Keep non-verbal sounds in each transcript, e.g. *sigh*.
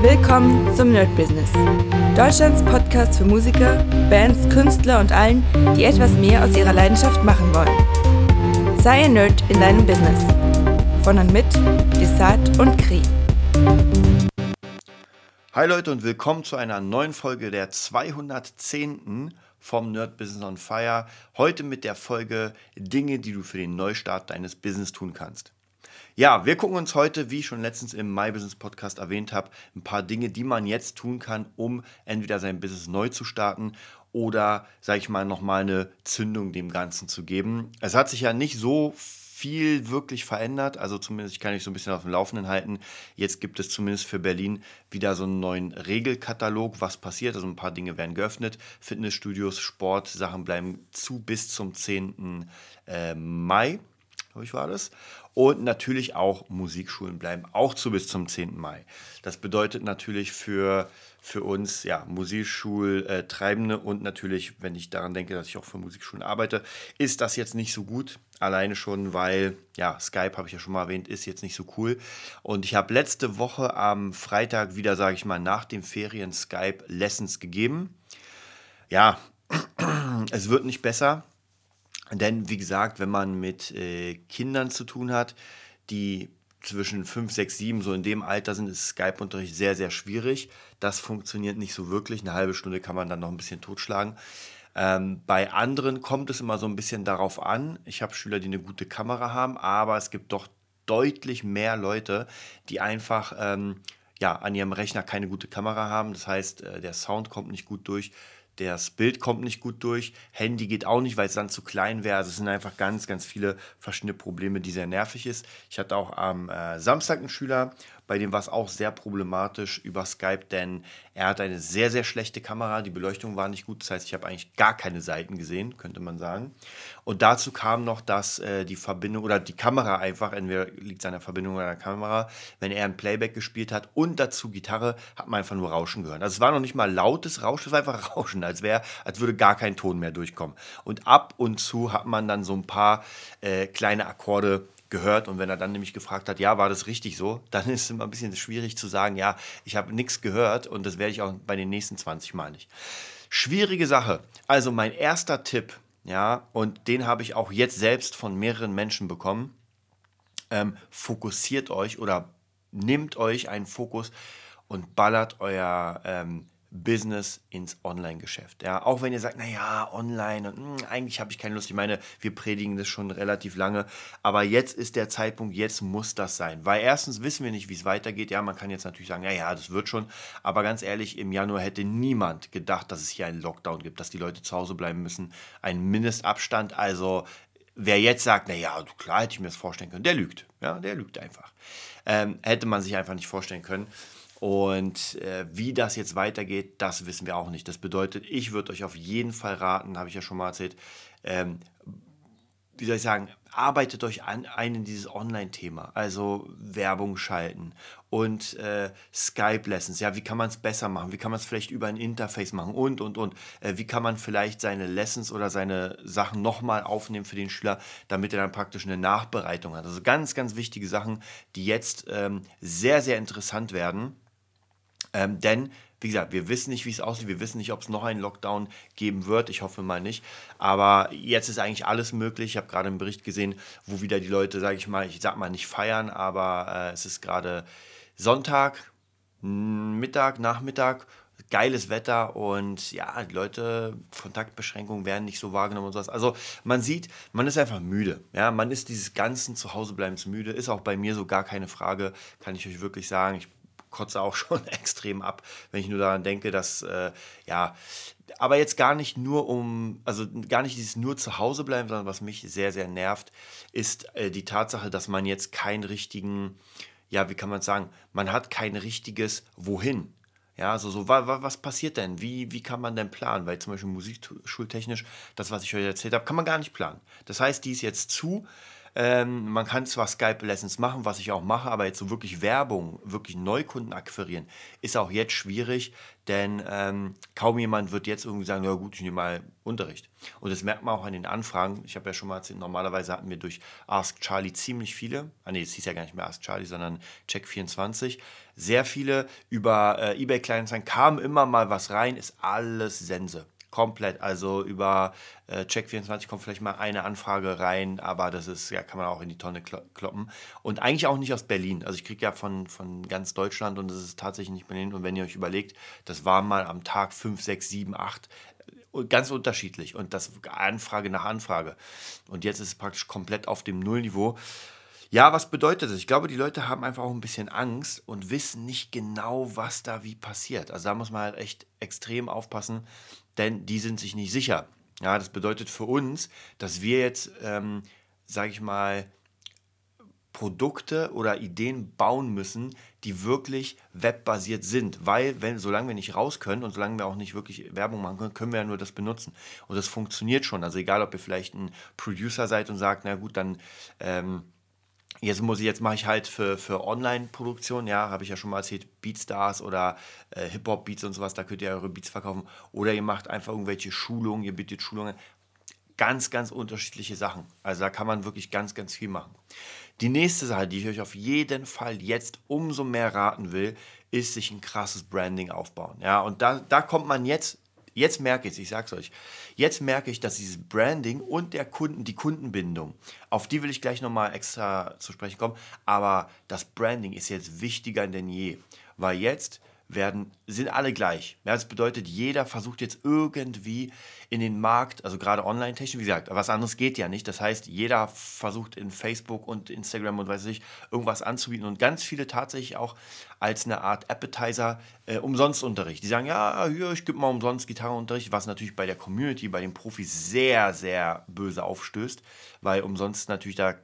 Willkommen zum Nerd Business. Deutschlands Podcast für Musiker, Bands, Künstler und allen, die etwas mehr aus ihrer Leidenschaft machen wollen. Sei ein Nerd in deinem Business. Von und mit Desart und Kri. Hi Leute und willkommen zu einer neuen Folge der 210. vom Nerd Business on Fire. Heute mit der Folge Dinge, die du für den Neustart deines Business tun kannst. Ja, wir gucken uns heute, wie ich schon letztens im My Business Podcast erwähnt habe, ein paar Dinge, die man jetzt tun kann, um entweder sein Business neu zu starten oder, sage ich mal, nochmal eine Zündung dem Ganzen zu geben. Es hat sich ja nicht so viel wirklich verändert. Also zumindest, ich kann mich so ein bisschen auf dem Laufenden halten. Jetzt gibt es zumindest für Berlin wieder so einen neuen Regelkatalog, was passiert. Also ein paar Dinge werden geöffnet. Fitnessstudios, Sport, Sachen bleiben zu bis zum 10. Äh, Mai glaube ich, war das. Und natürlich auch Musikschulen bleiben auch zu bis zum 10. Mai. Das bedeutet natürlich für, für uns, ja, Musikschultreibende und natürlich, wenn ich daran denke, dass ich auch für Musikschulen arbeite, ist das jetzt nicht so gut. Alleine schon, weil, ja, Skype, habe ich ja schon mal erwähnt, ist jetzt nicht so cool. Und ich habe letzte Woche am Freitag wieder, sage ich mal, nach den Ferien Skype Lessons gegeben. Ja, *clears throat* es wird nicht besser. Denn wie gesagt, wenn man mit äh, Kindern zu tun hat, die zwischen 5, 6, 7 so in dem Alter sind, ist Skype-Unterricht sehr, sehr schwierig. Das funktioniert nicht so wirklich. Eine halbe Stunde kann man dann noch ein bisschen totschlagen. Ähm, bei anderen kommt es immer so ein bisschen darauf an. Ich habe Schüler, die eine gute Kamera haben, aber es gibt doch deutlich mehr Leute, die einfach ähm, ja, an ihrem Rechner keine gute Kamera haben. Das heißt, äh, der Sound kommt nicht gut durch das Bild kommt nicht gut durch, Handy geht auch nicht, weil es dann zu klein wäre. Also es sind einfach ganz, ganz viele verschiedene Probleme, die sehr nervig ist. Ich hatte auch am äh, Samstag einen Schüler bei dem war es auch sehr problematisch über Skype, denn er hat eine sehr, sehr schlechte Kamera. Die Beleuchtung war nicht gut. Das heißt, ich habe eigentlich gar keine Seiten gesehen, könnte man sagen. Und dazu kam noch, dass äh, die Verbindung oder die Kamera einfach, entweder liegt es an der Verbindung oder an der Kamera, wenn er ein Playback gespielt hat und dazu Gitarre, hat man einfach nur Rauschen gehört. Also es war noch nicht mal lautes Rauschen, es war einfach *laughs* Rauschen, als wäre, als würde gar kein Ton mehr durchkommen. Und ab und zu hat man dann so ein paar äh, kleine Akkorde gehört. Und wenn er dann nämlich gefragt hat, ja, war das richtig so, *laughs* dann ist es immer ein bisschen schwierig zu sagen, ja, ich habe nichts gehört und das werde ich auch bei den nächsten 20 Mal nicht. Schwierige Sache. Also mein erster Tipp, ja, und den habe ich auch jetzt selbst von mehreren Menschen bekommen. Ähm, fokussiert euch oder nehmt euch einen Fokus und ballert euer ähm, Business ins Online-Geschäft. Ja, auch wenn ihr sagt, naja, online und mh, hm, eigentlich habe ich keine Lust. Ich meine, wir predigen das schon relativ lange, aber jetzt ist der Zeitpunkt, jetzt muss das sein. Weil erstens wissen wir nicht, wie es weitergeht. Ja, man kann jetzt natürlich sagen, naja, das wird schon, aber ganz ehrlich, im Januar hätte niemand gedacht, dass es hier einen Lockdown gibt, dass die Leute zu Hause bleiben müssen, einen Mindestabstand. Also wer jetzt sagt, naja, klar hätte ich mir das vorstellen können, der lügt. Ja, der lügt einfach. Ähm, hätte man sich einfach nicht vorstellen können. Und äh, wie das jetzt weitergeht, das wissen wir auch nicht. Das bedeutet, ich würde euch auf jeden Fall raten, habe ich ja schon mal erzählt, ähm, wie soll ich sagen, arbeitet euch an, ein in dieses Online-Thema, also Werbung schalten und äh, Skype-Lessons. Ja, wie kann man es besser machen? Wie kann man es vielleicht über ein Interface machen und, und, und. Äh, wie kann man vielleicht seine Lessons oder seine Sachen nochmal aufnehmen für den Schüler, damit er dann praktisch eine Nachbereitung hat. Also ganz, ganz wichtige Sachen, die jetzt ähm, sehr, sehr interessant werden ähm, denn, wie gesagt, wir wissen nicht, wie es aussieht. Wir wissen nicht, ob es noch einen Lockdown geben wird. Ich hoffe mal nicht. Aber jetzt ist eigentlich alles möglich. Ich habe gerade einen Bericht gesehen, wo wieder die Leute, sage ich mal, ich sag mal nicht feiern, aber äh, es ist gerade Sonntag, Mittag, Nachmittag geiles Wetter und ja, die Leute, Kontaktbeschränkungen werden nicht so wahrgenommen und sowas. Also man sieht, man ist einfach müde. Ja, man ist dieses ganzen Zuhausebleibens müde. Ist auch bei mir so gar keine Frage, kann ich euch wirklich sagen. Ich kotze auch *laughs* schon extrem ab, wenn ich nur daran denke, dass, äh, ja, aber jetzt gar nicht nur um, also gar nicht dieses nur zu Hause bleiben, sondern was mich sehr, sehr nervt, ist äh, die Tatsache, dass man jetzt keinen richtigen, ja, wie kann man sagen, man hat kein richtiges Wohin. Ja, also so, wa, wa, was passiert denn? Wie, wie kann man denn planen? Weil zum Beispiel musikschultechnisch, das, was ich euch erzählt habe, kann man gar nicht planen. Das heißt, die ist jetzt zu Ähm, man kann zwar Skype-Lessons machen, was ich auch mache, aber jetzt so wirklich Werbung, wirklich Neukunden akquirieren, ist auch jetzt schwierig, denn ähm, kaum jemand wird jetzt irgendwie sagen, ja gut, ich nehme mal Unterricht. Und das merkt man auch an den Anfragen. Ich habe ja schon mal erzählt, normalerweise hatten wir durch Ask Charlie ziemlich viele, ah nee, es hieß ja gar nicht mehr Ask Charlie, sondern Check24, sehr viele über äh, eBay Kleinanzeigen kam immer mal was rein, ist alles Sense. Komplett, also über äh, Check24 kommt vielleicht mal eine Anfrage rein, aber das ist, ja, kann man auch in die Tonne kloppen. Und eigentlich auch nicht aus Berlin. Also ich kriege ja von, von ganz Deutschland und das ist tatsächlich nicht Berlin. Und wenn ihr euch überlegt, das war mal am Tag 5, 6, 7, 8 ganz unterschiedlich und das Anfrage nach Anfrage. Und jetzt ist es praktisch komplett auf dem Nullniveau. Ja, was bedeutet das? Ich glaube, die Leute haben einfach auch ein bisschen Angst und wissen nicht genau, was da wie passiert. Also da muss man halt echt extrem aufpassen, denn die sind sich nicht sicher. Ja, das bedeutet für uns, dass wir jetzt, ähm, sage ich mal, Produkte oder Ideen bauen müssen, die wirklich webbasiert sind. Weil, wenn, solange wir nicht raus können und solange wir auch nicht wirklich Werbung machen können, können wir ja nur das benutzen. Und das funktioniert schon. Also egal, ob ihr vielleicht ein Producer seid und sagt, na gut, dann ähm, Jetzt muss ich, jetzt mache ich halt für, für Online-Produktion, ja, habe ich ja schon mal erzählt, Beatstars oder äh, Hip-Hop-Beats und sowas, da könnt ihr eure Beats verkaufen. Oder ihr macht einfach irgendwelche Schulungen, ihr bietet Schulungen. Ganz, ganz unterschiedliche Sachen. Also da kann man wirklich ganz, ganz viel machen. Die nächste Sache, die ich euch auf jeden Fall jetzt umso mehr raten will, ist sich ein krasses Branding aufbauen. Ja, und da, da kommt man jetzt Jetzt merke ich es, ich sag's euch. Jetzt merke ich, dass dieses Branding und der Kunden, die Kundenbindung, auf die will ich gleich nochmal extra zu sprechen kommen, aber das Branding ist jetzt wichtiger denn je, weil jetzt werden, sind alle gleich. Ja, das bedeutet, jeder versucht jetzt irgendwie in den Markt, also gerade online-technisch, wie gesagt, was anderes geht ja nicht. Das heißt, jeder versucht in Facebook und Instagram und weiß ich, irgendwas anzubieten und ganz viele tatsächlich auch als eine Art Appetizer äh, Umsonstunterricht. Die sagen, ja, hier, ich gebe mal umsonst Gitarrenunterricht, was natürlich bei der Community, bei den Profis sehr, sehr böse aufstößt, weil umsonst natürlich da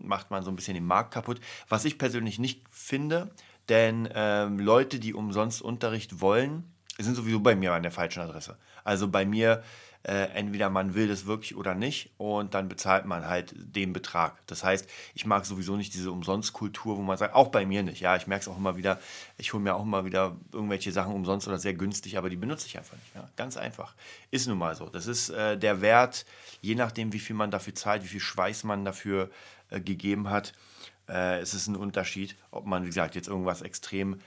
macht man so ein bisschen den Markt kaputt. Was ich persönlich nicht finde, denn ähm, Leute, die umsonst Unterricht wollen, sind sowieso bei mir an der falschen Adresse. Also bei mir, äh, entweder man will das wirklich oder nicht und dann bezahlt man halt den Betrag. Das heißt, ich mag sowieso nicht diese Umsonstkultur, wo man sagt, auch bei mir nicht. Ja, ich merke es auch immer wieder, ich hole mir auch immer wieder irgendwelche Sachen umsonst oder sehr günstig, aber die benutze ich einfach nicht. Ja, ganz einfach. Ist nun mal so. Das ist äh, der Wert, je nachdem, wie viel man dafür zahlt, wie viel Schweiß man dafür äh, gegeben hat äh, es ist ein Unterschied, ob man, wie gesagt, jetzt irgendwas extrem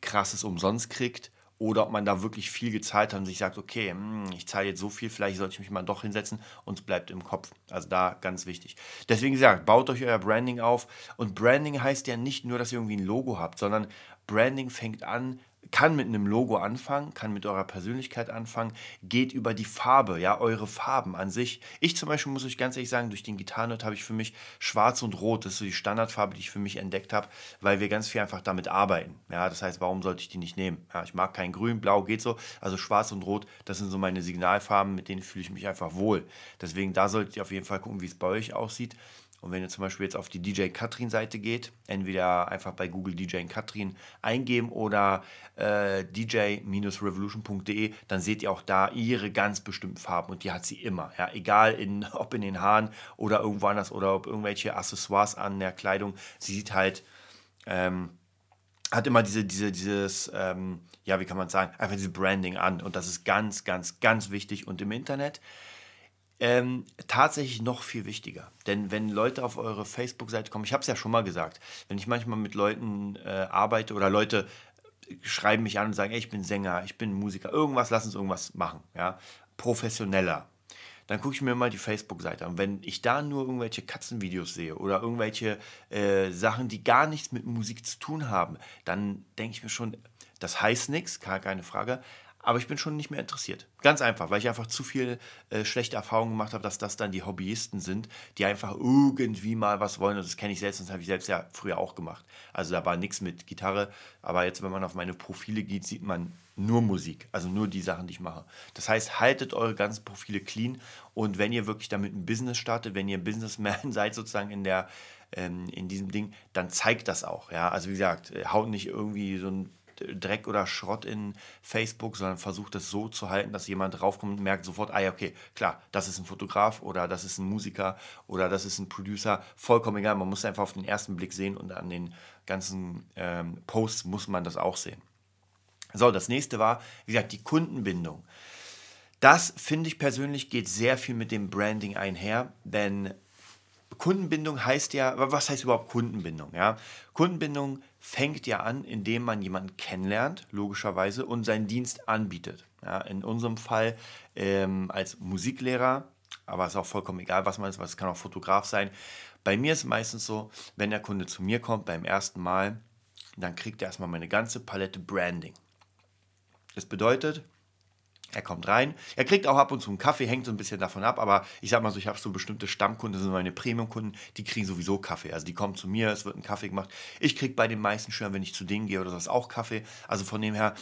krasses umsonst kriegt oder ob man da wirklich viel gezahlt hat und sich sagt, okay, hm, ich zahle jetzt so viel, vielleicht sollte ich mich mal doch hinsetzen und es bleibt im Kopf. Also da ganz wichtig. Deswegen gesagt, baut euch euer Branding auf und Branding heißt ja nicht nur, dass ihr irgendwie ein Logo habt, sondern Branding fängt an kann mit einem Logo anfangen, kann mit eurer Persönlichkeit anfangen, geht über die Farbe, ja, eure Farben an sich. Ich zum Beispiel muss euch ganz ehrlich sagen, durch den Gitarrenhirt habe ich für mich Schwarz und Rot, das ist so die Standardfarbe, die ich für mich entdeckt habe, weil wir ganz viel einfach damit arbeiten. Ja, das heißt, warum sollte ich die nicht nehmen? Ja, ich mag kein Grün, Blau geht so, also Schwarz und Rot, das sind so meine Signalfarben, mit denen fühle ich mich einfach wohl. Deswegen da solltet ihr auf jeden Fall gucken, wie es bei euch aussieht. Und wenn ihr zum Beispiel jetzt auf die DJ Katrin Seite geht, entweder einfach bei Google DJ Katrin eingeben oder äh, dj-revolution.de, dann seht ihr auch da ihre ganz bestimmten Farben und die hat sie immer. Ja, egal in, *laughs* ob in den Haaren oder irgendwo anders oder ob irgendwelche Accessoires an der Kleidung. Sie sieht halt, ähm, hat immer diese, diese, dieses, ähm, ja, wie kann man sagen, einfach dieses Branding an. Und das ist ganz, ganz, ganz wichtig. Und im Internet ähm, tatsächlich noch viel wichtiger. Denn wenn Leute auf eure Facebook-Seite kommen, ich habe es ja schon mal gesagt, wenn ich manchmal mit Leuten äh, arbeite oder Leute schreiben mich an und sagen, ey, ich bin Sänger, ich bin Musiker, irgendwas, lass uns irgendwas machen, ja, professioneller. Dann gucke ich mir mal die Facebook-Seite an. Wenn ich da nur irgendwelche Katzenvideos sehe oder irgendwelche äh, Sachen, die gar nichts mit Musik zu tun haben, dann denke ich mir schon, das heißt nichts, keine Frage, aber ich bin schon nicht mehr interessiert. Ganz einfach, weil ich einfach zu viel äh, schlechte Erfahrungen gemacht habe, dass das dann die Hobbyisten sind, die einfach irgendwie mal was wollen. Und das kenne ich selbst, das habe ich selbst ja früher auch gemacht. Also da war nichts mit Gitarre. Aber jetzt, wenn man auf meine Profile geht, sieht man nur Musik. Also nur die Sachen, die ich mache. Das heißt, haltet eure ganzen Profile clean. Und wenn ihr wirklich damit ein Business startet, wenn ihr Businessman *laughs* seid, sozusagen in der ähm, in diesem Ding, dann zeigt das auch. Ja? Also wie gesagt, haut nicht irgendwie so ein Dreck oder Schrott in Facebook, sondern versucht es so zu halten, dass jemand draufkommt und merkt sofort, ah ja, okay, klar, das ist ein Fotograf oder das ist ein Musiker oder das ist ein Producer, vollkommen egal, man muss einfach auf den ersten Blick sehen und an den ganzen ähm, Posts muss man das auch sehen. So, das nächste war, wie gesagt, die Kundenbindung. Das finde ich persönlich geht sehr viel mit dem Branding einher, denn Kundenbindung heißt ja, was heißt überhaupt Kundenbindung? Ja? Kundenbindung fängt ja an, indem man jemanden kennenlernt, logischerweise, und seinen Dienst anbietet. Ja? In unserem Fall ähm, als Musiklehrer, aber es ist auch vollkommen egal, was man ist, was kann auch Fotograf sein. Bei mir ist es meistens so, wenn der Kunde zu mir kommt beim ersten Mal, dann kriegt er erstmal meine ganze Palette Branding. Das bedeutet, er kommt rein. Er kriegt auch ab und zu einen Kaffee, hängt so ein bisschen davon ab, aber ich sag mal so, ich habe so bestimmte Stammkunden, das sind meine Premium-Kunden, die kriegen sowieso Kaffee. Also die kommen zu mir, es wird ein Kaffee gemacht. Ich kriege bei den meisten Schülern, wenn ich zu denen gehe oder sowas, auch Kaffee. Also von dem her,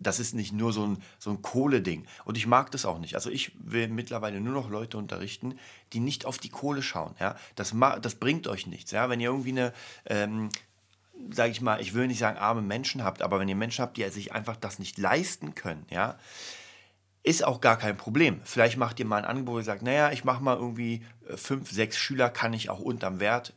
das ist nicht nur so ein, so ein Kohle-Ding. Und ich mag das auch nicht. Also ich will mittlerweile nur noch Leute unterrichten, die nicht auf die Kohle schauen. Ja? Das, das bringt euch nichts. Ja? Wenn ihr irgendwie eine, ähm, sage ich mal, ich will nicht sagen arme Menschen habt, aber wenn ihr Menschen habt, die sich einfach das nicht leisten können, ja, ist auch gar kein Problem. Vielleicht macht ihr mal ein Angebot und sagt, naja, ich mache mal irgendwie äh, fünf, sechs Schüler, kann ich auch unterm Wert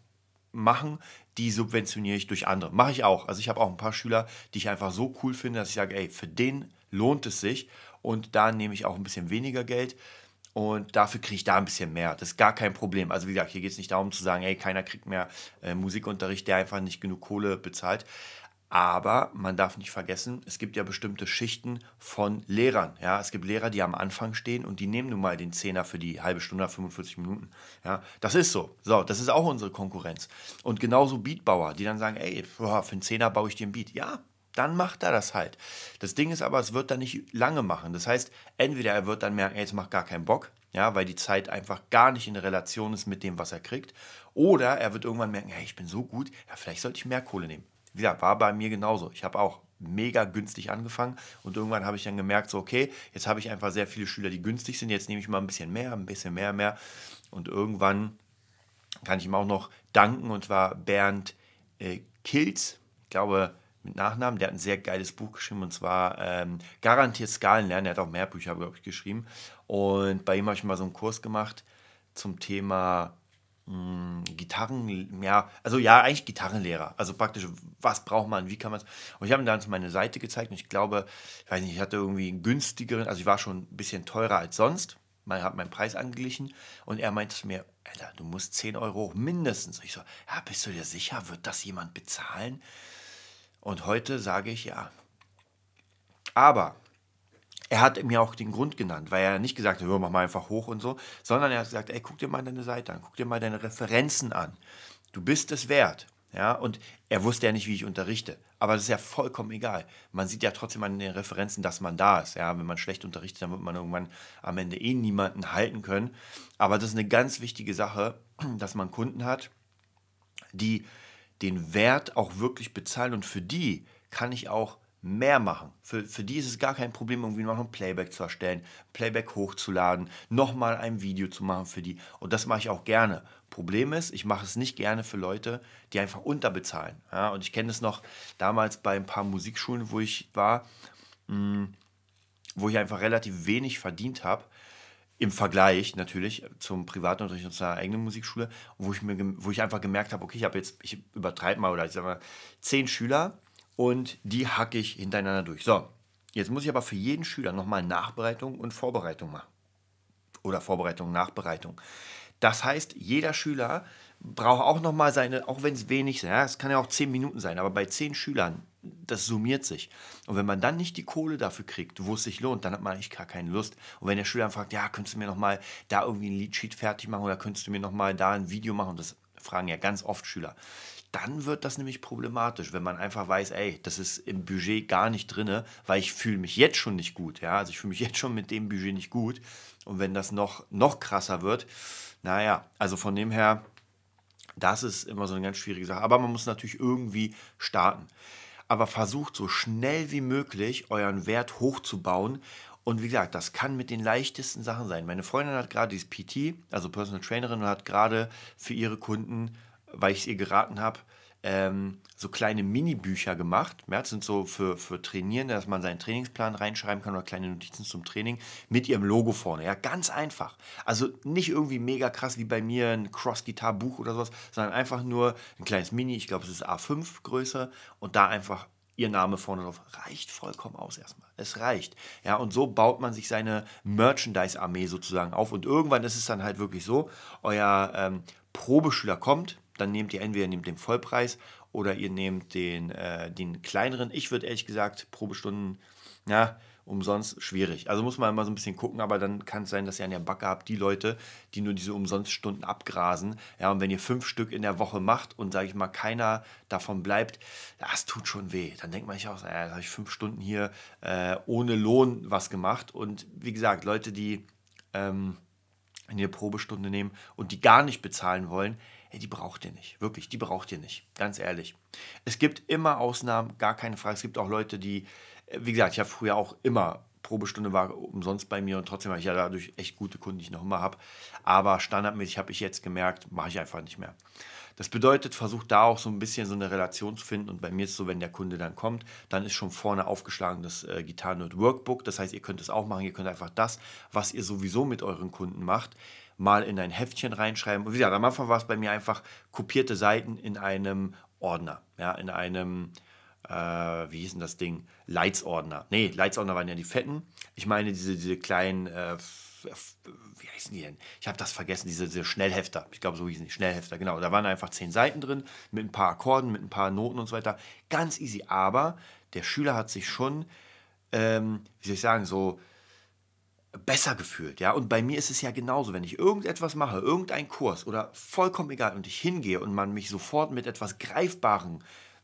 machen, die subventioniere ich durch andere. Mache ich auch. Also ich habe auch ein paar Schüler, die ich einfach so cool finde, dass ich sage, ey, für den lohnt es sich und da nehme ich auch ein bisschen weniger Geld und dafür kriege ich da ein bisschen mehr. Das ist gar kein Problem. Also wie gesagt, hier geht es nicht darum zu sagen, ey, keiner kriegt mehr äh, Musikunterricht, der einfach nicht genug Kohle bezahlt. Aber man darf nicht vergessen, es gibt ja bestimmte Schichten von Lehrern. Ja, es gibt Lehrer, die am Anfang stehen und die nehmen nun mal den Zehner für die halbe Stunde, 45 Minuten. Ja, das ist so. So, das ist auch unsere Konkurrenz. Und genauso Beatbauer, die dann sagen, ey, für einen Zehner baue ich dir ein Beat. Ja, dann macht er das halt. Das Ding ist aber, es wird dann nicht lange machen. Das heißt, entweder er wird dann merken, ey, es macht gar keinen Bock, ja, weil die Zeit einfach gar nicht in Relation ist mit dem, was er kriegt. Oder er wird irgendwann merken, hey, ich bin so gut, ja, vielleicht sollte ich mehr Kohle nehmen. Wie gesagt, war bei mir genauso. Ich habe auch mega günstig angefangen und irgendwann habe ich dann gemerkt, so okay, jetzt habe ich einfach sehr viele Schüler, die günstig sind, jetzt nehme ich mal ein bisschen mehr, ein bisschen mehr, mehr. Und irgendwann kann ich ihm auch noch danken und zwar Bernd äh, Kilz, ich glaube mit Nachnamen, der hat ein sehr geiles Buch geschrieben und zwar ähm, Garantiert Skalenlernen, er hat auch mehr Bücher, glaube ich, geschrieben. Und bei ihm habe ich mal so einen Kurs gemacht zum Thema hm, Gitarren, ja, also ja, eigentlich Gitarrenlehrer. Also praktisch, was braucht man, wie kann man es. Und ich habe ihm dann meine Seite gezeigt und ich glaube, ich weiß nicht, ich hatte irgendwie einen günstigeren, also ich war schon ein bisschen teurer als sonst. Man hat meinen Preis angeglichen und er meinte zu mir, Alter, du musst 10 Euro mindestens. Ich so, ja, bist du dir sicher, wird das jemand bezahlen? Und heute sage ich ja. Aber er hat mir auch den Grund genannt, weil er nicht gesagt hat, mach mal einfach hoch und so, sondern er hat gesagt, ey, guck dir mal deine Seite an, guck dir mal deine Referenzen an. Du bist es wert. Ja, und er wusste ja nicht, wie ich unterrichte. Aber das ist ja vollkommen egal. Man sieht ja trotzdem an den Referenzen, dass man da ist. Ja, wenn man schlecht unterrichtet, dann wird man irgendwann am Ende eh niemanden halten können. Aber das ist eine ganz wichtige Sache, dass man Kunden hat, die den Wert auch wirklich bezahlen. Und für die kann ich auch mehr machen. Für, für die ist es gar kein Problem, irgendwie noch ein Playback zu erstellen, Playback hochzuladen, nochmal ein Video zu machen für die. Und das mache ich auch gerne. Problem ist, ich mache es nicht gerne für Leute, die einfach unterbezahlen. Ja, und ich kenne es noch damals bei ein paar Musikschulen, wo ich war, mh, hm, wo ich einfach relativ wenig verdient habe. Im Vergleich natürlich zum Privatunterricht und zur eigenen Musikschule, wo ich, mir, wo ich einfach gemerkt habe, okay, ich habe jetzt, ich übertreibe mal, oder ich sage mal, zehn Schüler, und die hacke ich hintereinander durch. So, jetzt muss ich aber für jeden Schüler nochmal Nachbereitung und Vorbereitung machen. Oder Vorbereitung, Nachbereitung. Das heißt, jeder Schüler braucht auch nochmal seine, auch wenn es wenig ist, ja, es kann ja auch zehn Minuten sein, aber bei zehn Schülern, das summiert sich. Und wenn man dann nicht die Kohle dafür kriegt, wo es sich lohnt, dann hat man eigentlich gar keine Lust. Und wenn der Schüler dann fragt, ja, könntest du mir nochmal da irgendwie ein Leadsheet fertig machen oder könntest du mir nochmal da ein Video machen, das fragen ja ganz oft Schüler dann wird das nämlich problematisch, wenn man einfach weiß, ey, das ist im Budget gar nicht drin, weil ich fühle mich jetzt schon nicht gut. Ja? Also ich fühle mich jetzt schon mit dem Budget nicht gut. Und wenn das noch, noch krasser wird, naja, also von dem her, das ist immer so eine ganz schwierige Sache. Aber man muss natürlich irgendwie starten. Aber versucht so schnell wie möglich euren Wert hochzubauen. Und wie gesagt, das kann mit den leichtesten Sachen sein. Meine Freundin hat gerade dieses PT, also Personal Trainerin, und hat gerade für ihre Kunden weil ich es ihr geraten habe, ähm, so kleine Mini-Bücher gemacht. Ja, das sind so für, für Trainierende, dass man seinen Trainingsplan reinschreiben kann oder kleine Notizen zum Training mit ihrem Logo vorne. Ja, ganz einfach. Also nicht irgendwie mega krass wie bei mir ein Cross-Gitar-Buch oder sowas, sondern einfach nur ein kleines Mini, ich glaube, es ist A5 Größe und da einfach ihr Name vorne drauf. Reicht vollkommen aus erstmal. Es reicht. Ja, und so baut man sich seine Merchandise-Armee sozusagen auf. Und irgendwann ist es dann halt wirklich so, euer ähm, Probeschüler kommt, dann nehmt ihr entweder nehmt den Vollpreis oder ihr nehmt den, äh, den kleineren. Ich würde ehrlich gesagt Probestunden, ja, umsonst schwierig. Also muss man immer so ein bisschen gucken, aber dann kann es sein, dass ihr an der Backe habt, die Leute, die nur diese Umsonststunden abgrasen. Ja, und wenn ihr fünf Stück in der Woche macht und, sage ich mal, keiner davon bleibt, das tut schon weh. Dann denkt man sich auch, naja, habe ich fünf Stunden hier äh, ohne Lohn was gemacht. Und wie gesagt, Leute, die ähm, eine Probestunde nehmen und die gar nicht bezahlen wollen, hey, die braucht ihr nicht. Wirklich, die braucht ihr nicht. Ganz ehrlich. Es gibt immer Ausnahmen, gar keine Frage. Es gibt auch Leute, die, äh, wie gesagt, ich habe früher auch immer Probestunde war umsonst bei mir und trotzdem habe ich ja dadurch echt gute Kunden, die ich noch immer habe. Aber standardmäßig habe ich jetzt gemerkt, mache ich einfach nicht mehr. Das bedeutet, versucht da auch so ein bisschen so eine Relation zu finden. Und bei mir ist es so, wenn der Kunde dann kommt, dann ist schon vorne aufgeschlagen das äh, Gitarrennote Workbook. Das heißt, ihr könnt es auch machen. Ihr könnt einfach das, was ihr sowieso mit euren Kunden macht, mal in ein Heftchen reinschreiben. Und wie gesagt, am Anfang war es bei mir einfach kopierte Seiten in einem Ordner, ja, in einem, äh, wie hieß denn das Ding? Leitsordner. Nee, Leitsordner waren ja die fetten. Ich meine diese, diese kleinen, äh, wie heißen die denn? Ich habe das vergessen, diese, diese Schnellhefter. Ich glaube, so hießen die Schnellhefter, genau. Da waren einfach zehn Seiten drin mit ein paar Akkorden, mit ein paar Noten und so weiter. Ganz easy. Aber der Schüler hat sich schon, ähm, wie soll ich sagen, so besser gefühlt, ja. Und bei mir ist es ja genauso, wenn ich irgendetwas mache, irgendeinen Kurs oder vollkommen egal und ich hingehe und man mich sofort mit etwas Greifbarem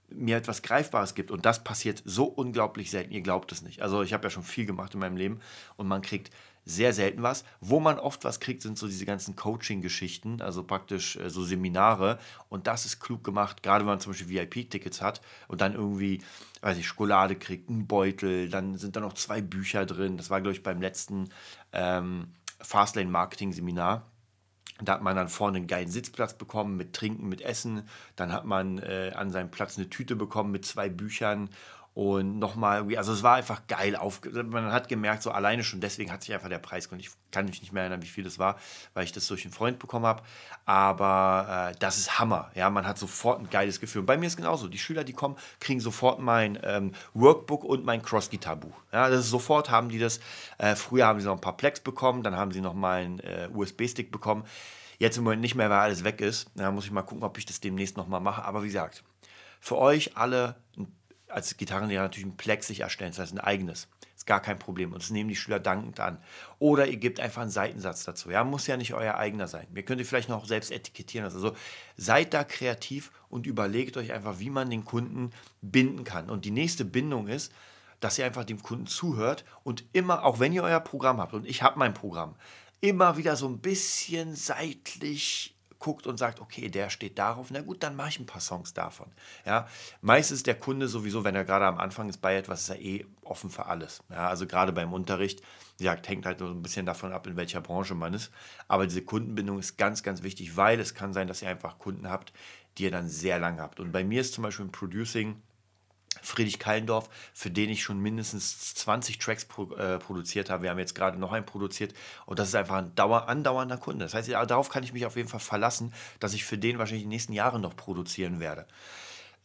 mir etwas Greifbares gibt. Und das passiert so unglaublich selten. Ihr glaubt es nicht. Also ich habe ja schon viel gemacht in meinem Leben und man kriegt sehr selten was. Wo man oft was kriegt, sind so diese ganzen Coaching-Geschichten, also praktisch äh, so Seminare. Und das ist klug gemacht, gerade wenn man zum Beispiel VIP-Tickets hat und dann irgendwie, weiß ich, Schokolade kriegt, einen Beutel, dann sind da noch zwei Bücher drin. Das war, glaube ich, beim letzten ähm, Fastlane-Marketing-Seminar. Da hat man dann vorne einen geilen Sitzplatz bekommen mit Trinken, mit Essen. Dann hat man äh, an seinem Platz eine Tüte bekommen mit zwei Büchern und nochmal irgendwie, also es war einfach geil. Auf, man hat gemerkt, so alleine schon deswegen hat sich einfach der Preis, und ich kann mich nicht mehr erinnern, wie viel das war, weil ich das durch einen Freund bekommen habe. Aber äh, das ist Hammer. Ja, man hat sofort ein geiles Gefühl. Und bei mir ist genauso. Die Schüler, die kommen, kriegen sofort mein ähm, Workbook und mein Cross-Gitar-Buch. Ja, das ist sofort haben die das. Äh, früher haben sie noch ein paar Plex bekommen, dann haben sie noch mal einen äh, USB-Stick bekommen. Jetzt im Moment nicht mehr, weil alles weg ist. Da muss ich mal gucken, ob ich das demnächst nochmal mache. Aber wie gesagt, für euch alle ein als Gitarrenlehrer natürlich ein Plex sich erstellen, das heißt ein eigenes. Ist gar kein Problem und das nehmen die Schüler dankend an. Oder ihr gebt einfach einen Seitensatz dazu. Ja, muss ja nicht euer eigener sein. Ihr könnt ihr vielleicht noch selbst etikettieren. Also seid da kreativ und überlegt euch einfach, wie man den Kunden binden kann. Und die nächste Bindung ist, dass ihr einfach dem Kunden zuhört und immer, auch wenn ihr euer Programm habt, und ich habe mein Programm, immer wieder so ein bisschen seitlich guckt und sagt, okay, der steht darauf, na gut, dann mache ich ein paar Songs davon. Ja, meistens ist der Kunde sowieso, wenn er gerade am Anfang ist bei etwas, ist er eh offen für alles. Ja, also gerade beim Unterricht, wie gesagt, hängt halt so ein bisschen davon ab, in welcher Branche man ist. Aber diese Kundenbindung ist ganz, ganz wichtig, weil es kann sein, dass ihr einfach Kunden habt, die ihr dann sehr lange habt. Und bei mir ist zum Beispiel im Producing Friedrich Kallendorf, für den ich schon mindestens 20 Tracks pro, äh, produziert habe. Wir haben jetzt gerade noch einen produziert und das ist einfach ein dauer, andauernder Kunde. Das heißt, darauf kann ich mich auf jeden Fall verlassen, dass ich für den wahrscheinlich die nächsten Jahre noch produzieren werde.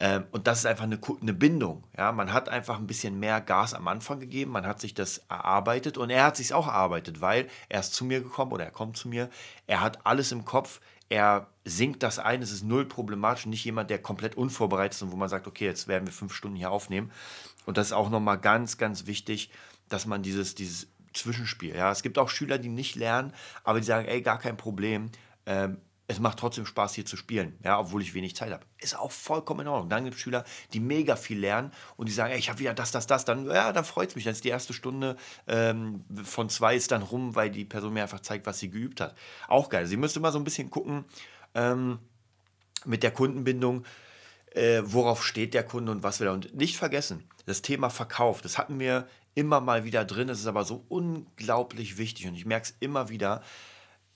Ähm, und das ist einfach eine, eine Bindung. Ja? Man hat einfach ein bisschen mehr Gas am Anfang gegeben, man hat sich das erarbeitet und er hat sich auch erarbeitet, weil er ist zu mir gekommen oder er kommt zu mir. Er hat alles im Kopf, er singt das ein, es ist null problematisch, nicht jemand, der komplett unvorbereitet ist und wo man sagt, okay, jetzt werden wir fünf Stunden hier aufnehmen. Und das ist auch nochmal ganz, ganz wichtig, dass man dieses, dieses Zwischenspiel, ja, es gibt auch Schüler, die nicht lernen, aber die sagen, ey, gar kein Problem, ähm, es macht trotzdem Spaß, hier zu spielen, ja, obwohl ich wenig Zeit habe. Ist auch vollkommen in Ordnung. Dann gibt es Schüler, die mega viel lernen und die sagen, ey, ich habe wieder das, das, das. Dann, ja, dann freut es mich. Dann ist die erste Stunde ähm, von zwei ist dann rum, weil die Person mir einfach zeigt, was sie geübt hat. Auch geil. Sie müsste mal so ein bisschen gucken ähm, mit der Kundenbindung, äh, worauf steht der Kunde und was will er. Und nicht vergessen, das Thema Verkauf, das hatten wir immer mal wieder drin. Es ist aber so unglaublich wichtig und ich merke es immer wieder,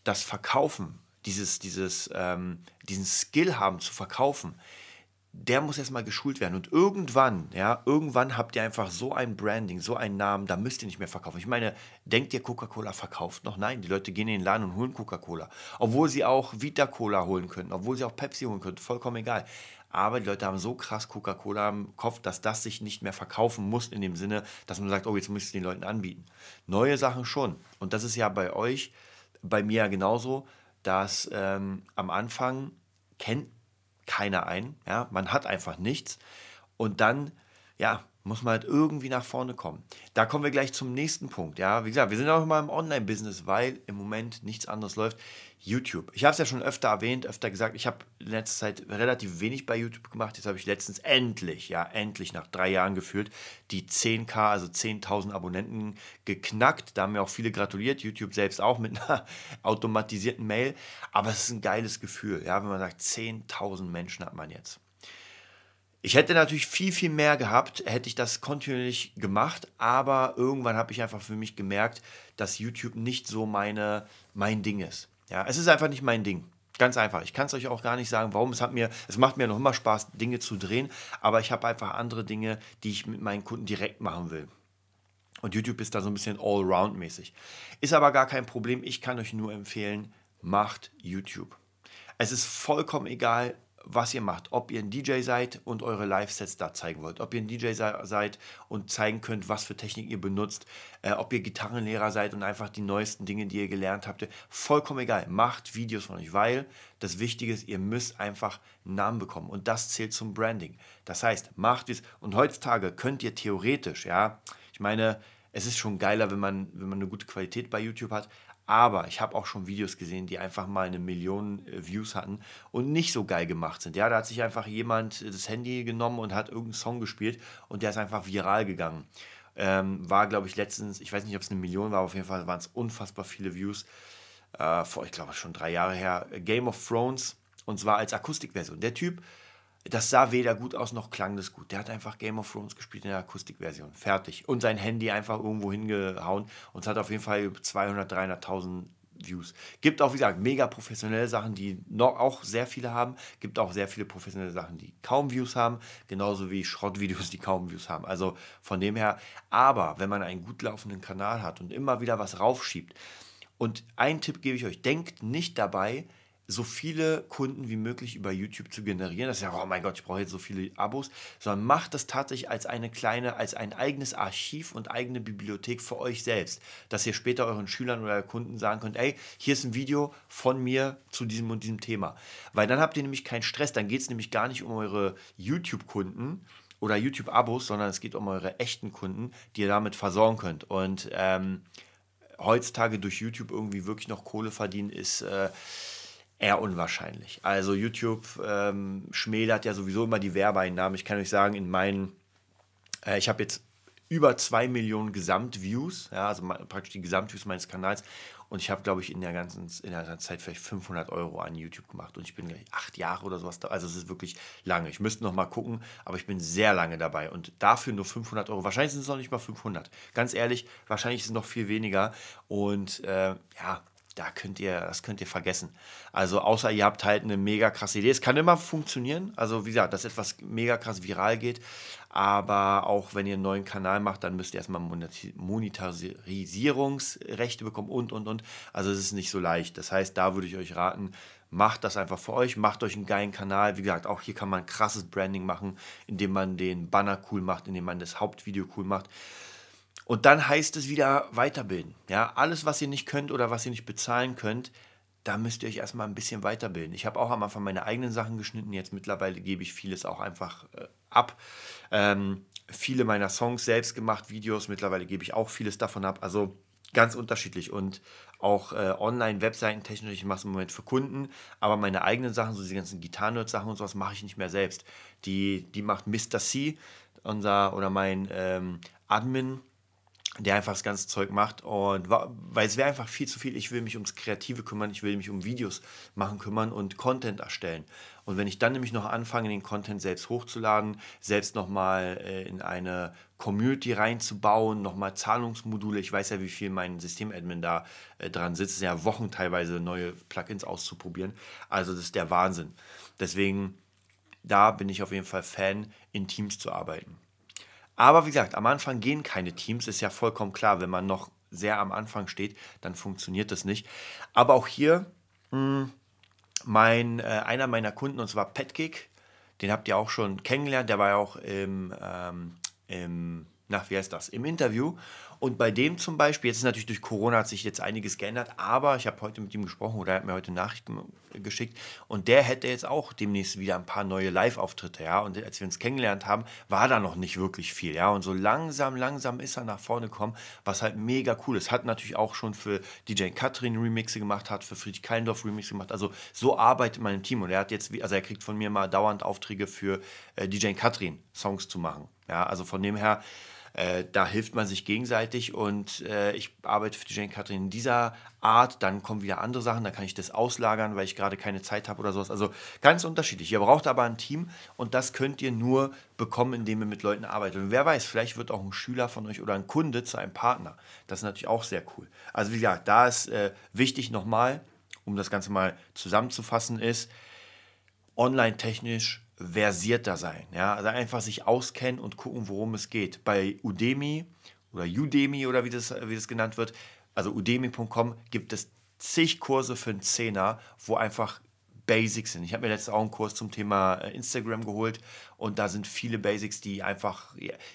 das Verkaufen dieses, dieses, ähm, diesen Skill haben zu verkaufen, der muss erstmal geschult werden. Und irgendwann, ja, irgendwann habt ihr einfach so ein Branding, so einen Namen, da müsst ihr nicht mehr verkaufen. Ich meine, denkt ihr, Coca-Cola verkauft noch? Nein, die Leute gehen in den Laden und holen Coca-Cola. Obwohl sie auch Vita-Cola holen können, obwohl sie auch Pepsi holen können, vollkommen egal. Aber die Leute haben so krass Coca-Cola im Kopf, dass das sich nicht mehr verkaufen muss in dem Sinne, dass man sagt, oh, jetzt müsst ihr den Leuten anbieten. Neue Sachen schon. Und das ist ja bei euch, bei mir genauso, dass ähm, am Anfang kennt keiner ein. Ja? Man hat einfach nichts. Und dann, ja, muss man halt irgendwie nach vorne kommen. Da kommen wir gleich zum nächsten Punkt. Ja, wie gesagt, wir sind auch immer im Online-Business, weil im Moment nichts anderes läuft. YouTube. Ich habe es ja schon öfter erwähnt, öfter gesagt, ich habe in letzter Zeit relativ wenig bei YouTube gemacht. Jetzt habe ich letztens endlich, ja, endlich nach drei Jahren gefühlt, die 10k, also 10.000 Abonnenten geknackt. Da haben mir auch viele gratuliert, YouTube selbst auch mit einer *laughs* automatisierten Mail. Aber es ist ein geiles Gefühl, ja, wenn man sagt, 10.000 Menschen hat man jetzt. Ich hätte natürlich viel, viel mehr gehabt, hätte ich das kontinuierlich gemacht, aber irgendwann habe ich einfach für mich gemerkt, dass YouTube nicht so meine, mein Ding ist. Ja, es ist einfach nicht mein Ding. Ganz einfach. Ich kann es euch auch gar nicht sagen, warum. Es, hat mir, es macht mir noch immer Spaß, Dinge zu drehen, aber ich habe einfach andere Dinge, die ich mit meinen Kunden direkt machen will. Und YouTube ist da so ein bisschen allround-mäßig. Ist aber gar kein Problem. Ich kann euch nur empfehlen, macht YouTube. Es ist vollkommen egal, was ihr macht. Ob ihr ein DJ seid und eure Live-Sets da zeigen wollt. Ob ihr ein DJ seid und zeigen könnt, was für Technik ihr benutzt. Äh, ob ihr Gitarrenlehrer seid und einfach die neuesten Dinge, die ihr gelernt habt. Vollkommen egal. Macht Videos von euch, weil das Wichtige ist, ihr müsst einfach einen Namen bekommen. Und das zählt zum Branding. Das heißt, macht es. Und heutzutage könnt ihr theoretisch, ja, ich meine, es ist schon geiler, wenn man, wenn man eine gute Qualität bei YouTube hat, aber ich habe auch schon Videos gesehen, die einfach mal eine Million äh, Views hatten und nicht so geil gemacht sind. Ja, da hat sich einfach jemand das Handy genommen und hat irgendeinen Song gespielt und der ist einfach viral gegangen. Ähm, war, glaube ich, letztens, ich weiß nicht, ob es eine Million war, aber auf jeden Fall waren es unfassbar viele Views. Äh, vor, ich glaube, schon drei Jahre her. Game of Thrones und zwar als Akustikversion. Der Typ das sah weder gut aus noch klang das gut. Der hat einfach Game of Thrones gespielt in der Akustikversion. Fertig. Und sein Handy einfach irgendwo hingehauen und es hat auf jeden Fall 200, 300.000 Views. Gibt auch, wie gesagt, mega professionelle Sachen, die noch auch sehr viele haben. Gibt auch sehr viele professionelle Sachen, die kaum Views haben. Genauso wie Schrottvideos, die kaum Views haben. Also von dem her. Aber wenn man einen gut laufenden Kanal hat und immer wieder was raufschiebt. Und einen Tipp gebe ich euch: Denkt nicht dabei, so viele Kunden wie möglich über YouTube zu generieren. Das ist ja, oh mein Gott, ich brauche jetzt so viele Abos, sondern macht das tatsächlich als eine kleine, als ein eigenes Archiv und eigene Bibliothek für euch selbst, dass ihr später euren Schülern oder Kunden sagen könnt, ey, hier ist ein Video von mir zu diesem und diesem Thema. Weil dann habt ihr nämlich keinen Stress, dann geht es nämlich gar nicht um eure YouTube-Kunden oder YouTube-Abos, sondern es geht um eure echten Kunden, die ihr damit versorgen könnt. Und ähm, heutzutage durch YouTube irgendwie wirklich noch Kohle verdienen, ist... Äh, eher unwahrscheinlich. Also YouTube ähm, schmälert ja sowieso immer die Werbeeinnahmen. Ich kann euch sagen, in meinen, äh, ich habe jetzt über 2 Millionen Gesamtviews, ja, also praktisch die Gesamtviews meines Kanals. Und ich habe, glaube ich, in der, ganzen, in der Zeit vielleicht 500 Euro an YouTube gemacht. Und ich bin gleich acht Jahre oder sowas da. Also es ist wirklich lange. Ich müsste noch mal gucken, aber ich bin sehr lange dabei. Und dafür nur 500 Euro. Wahrscheinlich sind es noch nicht mal 500. Ganz ehrlich, wahrscheinlich ist es noch viel weniger. Und äh, ja, da könnt ihr, das könnt ihr vergessen. Also außer ihr habt halt eine mega krasse Idee. Es kann immer funktionieren. Also wie gesagt, dass etwas mega krass viral geht. Aber auch wenn ihr einen neuen Kanal macht, dann müsst ihr erstmal Monetarisierungsrechte bekommen und, und, und. Also es ist nicht so leicht. Das heißt, da würde ich euch raten, macht das einfach für euch, macht euch einen geilen Kanal. Wie gesagt, auch hier kann man krasses Branding machen, indem man den Banner cool macht, indem man das Hauptvideo cool macht. Und dann heißt es wieder weiterbilden. Ja, alles, was ihr nicht könnt oder was ihr nicht bezahlen könnt, da müsst ihr euch erstmal ein bisschen weiterbilden. Ich habe auch am Anfang meine eigenen Sachen geschnitten. Jetzt mittlerweile gebe ich vieles auch einfach äh, ab. Ähm, viele meiner Songs selbst gemacht, Videos. Mittlerweile gebe ich auch vieles davon ab. Also ganz unterschiedlich und auch äh, online, Webseiten technisch, ich mache es im Moment für Kunden, aber meine eigenen Sachen, so diese ganzen Gitarren-Sachen und sowas mache ich nicht mehr selbst. Die, die macht Mr. C, unser oder mein ähm, Admin, der einfach das ganze Zeug macht und weil es wäre einfach viel zu viel. Ich will mich ums Kreative kümmern, ich will mich um Videos machen kümmern und Content erstellen. Und wenn ich dann nämlich noch anfange, den Content selbst hochzuladen, selbst nochmal äh, in eine Community reinzubauen, nochmal Zahlungsmodule, ich weiß ja, wie viel mein Systemadmin da äh, dran sitzt, ja Wochen teilweise neue Plugins auszuprobieren. Also das ist der Wahnsinn. Deswegen da bin ich auf jeden Fall Fan, in Teams zu arbeiten. Aber wie gesagt, am Anfang gehen keine Teams, ist ja vollkommen klar, wenn man noch sehr am Anfang steht, dann funktioniert das nicht. Aber auch hier, mh, hm, mein, äh, einer meiner Kunden, und zwar Petkick, den habt ihr auch schon kennengelernt, der war ja auch im, ähm, im nach, wie heißt das, im Interview. Und bei dem zum Beispiel, jetzt ist natürlich durch Corona hat sich jetzt einiges geändert, aber ich habe heute mit ihm gesprochen oder er hat mir heute Nachrichten geschickt und der hätte jetzt auch demnächst wieder ein paar neue Live-Auftritte, ja. Und als wir uns kennengelernt haben, war da noch nicht wirklich viel, ja. Und so langsam, langsam ist er nach vorne gekommen, was halt mega cool ist. Hat natürlich auch schon für DJ Katrin Remixe gemacht, hat für Friedrich Keindorf Remixe gemacht. Also so arbeitet im Team und er hat jetzt, also er kriegt von mir mal dauernd Aufträge für äh, DJ Katrin Songs zu machen, ja. Also von dem her äh, da hilft man sich gegenseitig und äh, ich arbeite für die Jane Katrin in dieser Art. Dann kommen wieder andere Sachen, dann kann ich das auslagern, weil ich gerade keine Zeit habe oder sowas. Also ganz unterschiedlich. Ihr braucht aber ein Team und das könnt ihr nur bekommen, indem ihr mit Leuten arbeitet. Und wer weiß, vielleicht wird auch ein Schüler von euch oder ein Kunde zu einem Partner. Das ist natürlich auch sehr cool. Also wie gesagt, da ist äh, wichtig nochmal, um das Ganze mal zusammenzufassen, ist online-technisch versierter sein. Ja? Also einfach sich auskennen und gucken, worum es geht. Bei Udemy oder Udemy oder wie das, wie das genannt wird, also udemy.com gibt es zig Kurse für einen Zehner, wo einfach Basics sind. Ich habe mir letztens auch einen Kurs zum Thema äh, Instagram geholt und da sind viele Basics, die einfach,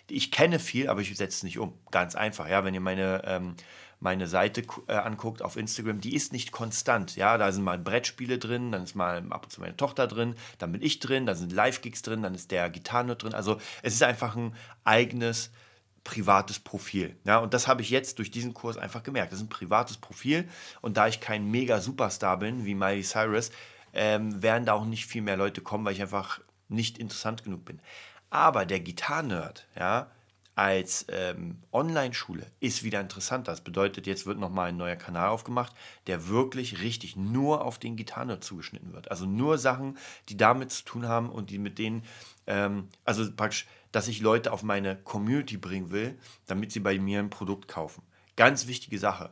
ich kenne viel, aber ich setze es nicht um. Ganz einfach, ja, wenn ihr meine ähm, meine Seite äh, anguckt auf Instagram, die ist nicht konstant. Ja, da sind mal Brettspiele drin, dann ist mal ab und zu meine Tochter drin, dann bin ich drin, da sind Live-Gigs drin, dann ist der Gitarrenhirt drin. Also es ist einfach ein eigenes privates Profil. Ja, und das habe ich jetzt durch diesen Kurs einfach gemerkt. Das ist ein privates Profil und da ich kein mega Superstar bin wie Miley Cyrus, ähm, werden da auch nicht viel mehr Leute kommen, weil ich einfach nicht interessant genug bin. Aber der Gitarrenhirt, ja, als ähm, Online-Schule ist wieder interessant. Das bedeutet, jetzt wird nochmal ein neuer Kanal aufgemacht, der wirklich richtig nur auf den Gitarren zugeschnitten wird. Also nur Sachen, die damit zu tun haben und die mit denen, ähm, also praktisch, dass ich Leute auf meine Community bringen will, damit sie bei mir ein Produkt kaufen. Ganz wichtige Sache.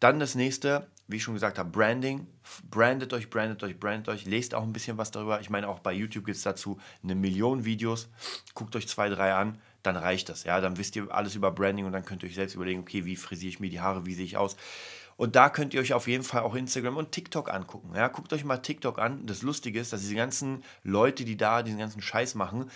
Dann das nächste, wie ich schon gesagt habe, Branding. Brandet euch, brandet euch, brandet euch. Lest auch ein bisschen was darüber. Ich meine, auch bei YouTube gibt es dazu eine Million Videos. Guckt euch zwei, drei an dann reicht das. Ja, dann wisst ihr alles über Branding und dann könnt ihr euch selbst überlegen, okay, wie frisiere ich mir die Haare, wie sehe ich aus. Und da könnt ihr euch auf jeden Fall auch Instagram und TikTok angucken. Ja, guckt euch mal TikTok an. Das Lustige ist, dass diese ganzen Leute, die da diesen ganzen Scheiß machen,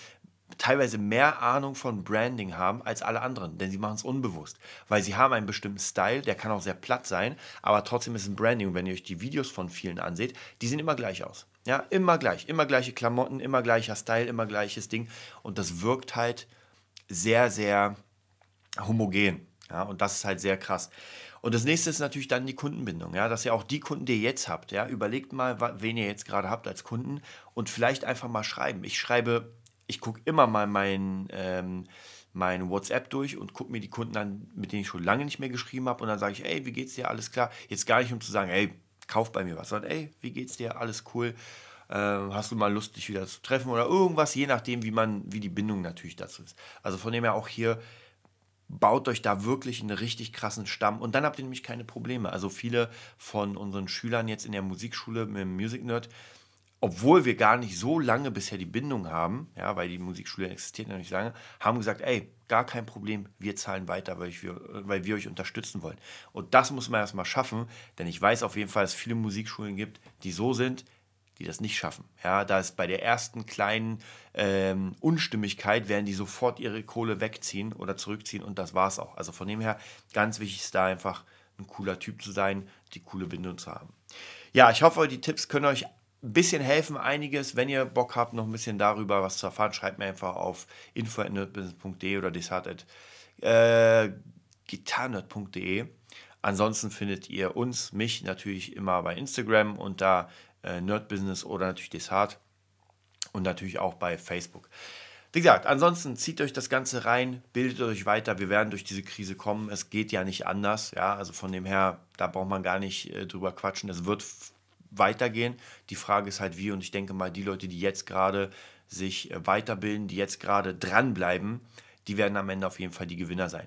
teilweise mehr Ahnung von Branding haben als alle anderen, denn sie machen es unbewusst, weil sie haben einen bestimmten Style, der kann auch sehr platt sein, aber trotzdem ist es ein Branding. Und wenn ihr euch die Videos von vielen anseht, die sehen immer gleich aus. Ja, immer gleich, immer gleiche Klamotten, immer gleicher Style, immer gleiches Ding und das wirkt halt sehr, sehr homogen. Ja, und das ist halt sehr krass. Und das nächste ist natürlich dann die Kundenbindung, ja, dass ihr auch die Kunden, die ihr jetzt habt, ja, überlegt mal, wen ihr jetzt gerade habt als Kunden und vielleicht einfach mal schreiben. Ich schreibe, ich gucke immer mal mein, ähm, mein WhatsApp durch und gucke mir die Kunden an, mit denen ich schon lange nicht mehr geschrieben habe und dann sage ich, ey, wie geht's dir, alles klar? Jetzt gar nicht, um zu sagen, ey, kauf bei mir was, sondern ey, wie geht's dir, alles cool? Äh, hast du mal Lust, dich wieder zu treffen oder irgendwas, je nachdem, wie man, wie die Bindung natürlich dazu ist. Also von dem her auch hier baut euch da wirklich einen richtig krassen Stamm und dann habt ihr nämlich keine Probleme. Also viele von unseren Schülern jetzt in der Musikschule mit dem Music Nerd, obwohl wir gar nicht so lange bisher die Bindung haben, ja, weil die Musikschule existiert noch nicht lange, haben gesagt, ey, gar kein Problem, wir zahlen weiter, weil, wir, weil wir euch unterstützen wollen. Und das muss man erstmal schaffen, denn ich weiß auf jeden Fall, dass es viele Musikschulen gibt, die so sind, die das nicht schaffen. Ja, da ist bei der ersten kleinen ähm, Unstimmigkeit, werden die sofort ihre Kohle wegziehen oder zurückziehen und das war es auch. Also von dem her, ganz wichtig ist da einfach ein cooler Typ zu sein, die coole Bindung zu haben. Ja, ich hoffe, die Tipps können euch ein bisschen helfen, einiges. Wenn ihr Bock habt, noch ein bisschen darüber was zu erfahren, schreibt mir einfach auf info.nerdbusiness.de oder desart.gitarnerd.de. Äh, Ansonsten findet ihr uns, mich natürlich immer bei Instagram unter äh, Nerd Business oder natürlich Desart und natürlich auch bei Facebook. Wie gesagt, ansonsten zieht euch das Ganze rein, bildet euch weiter. Wir werden durch diese Krise kommen. Es geht ja nicht anders. Ja, also von dem her, da braucht man gar nicht äh, drüber quatschen. Es wird weitergehen. Die Frage ist halt wie. Und ich denke mal, die Leute, die jetzt gerade sich äh, weiterbilden, die jetzt gerade dranbleiben, die werden am Ende auf jeden Fall die Gewinner sein.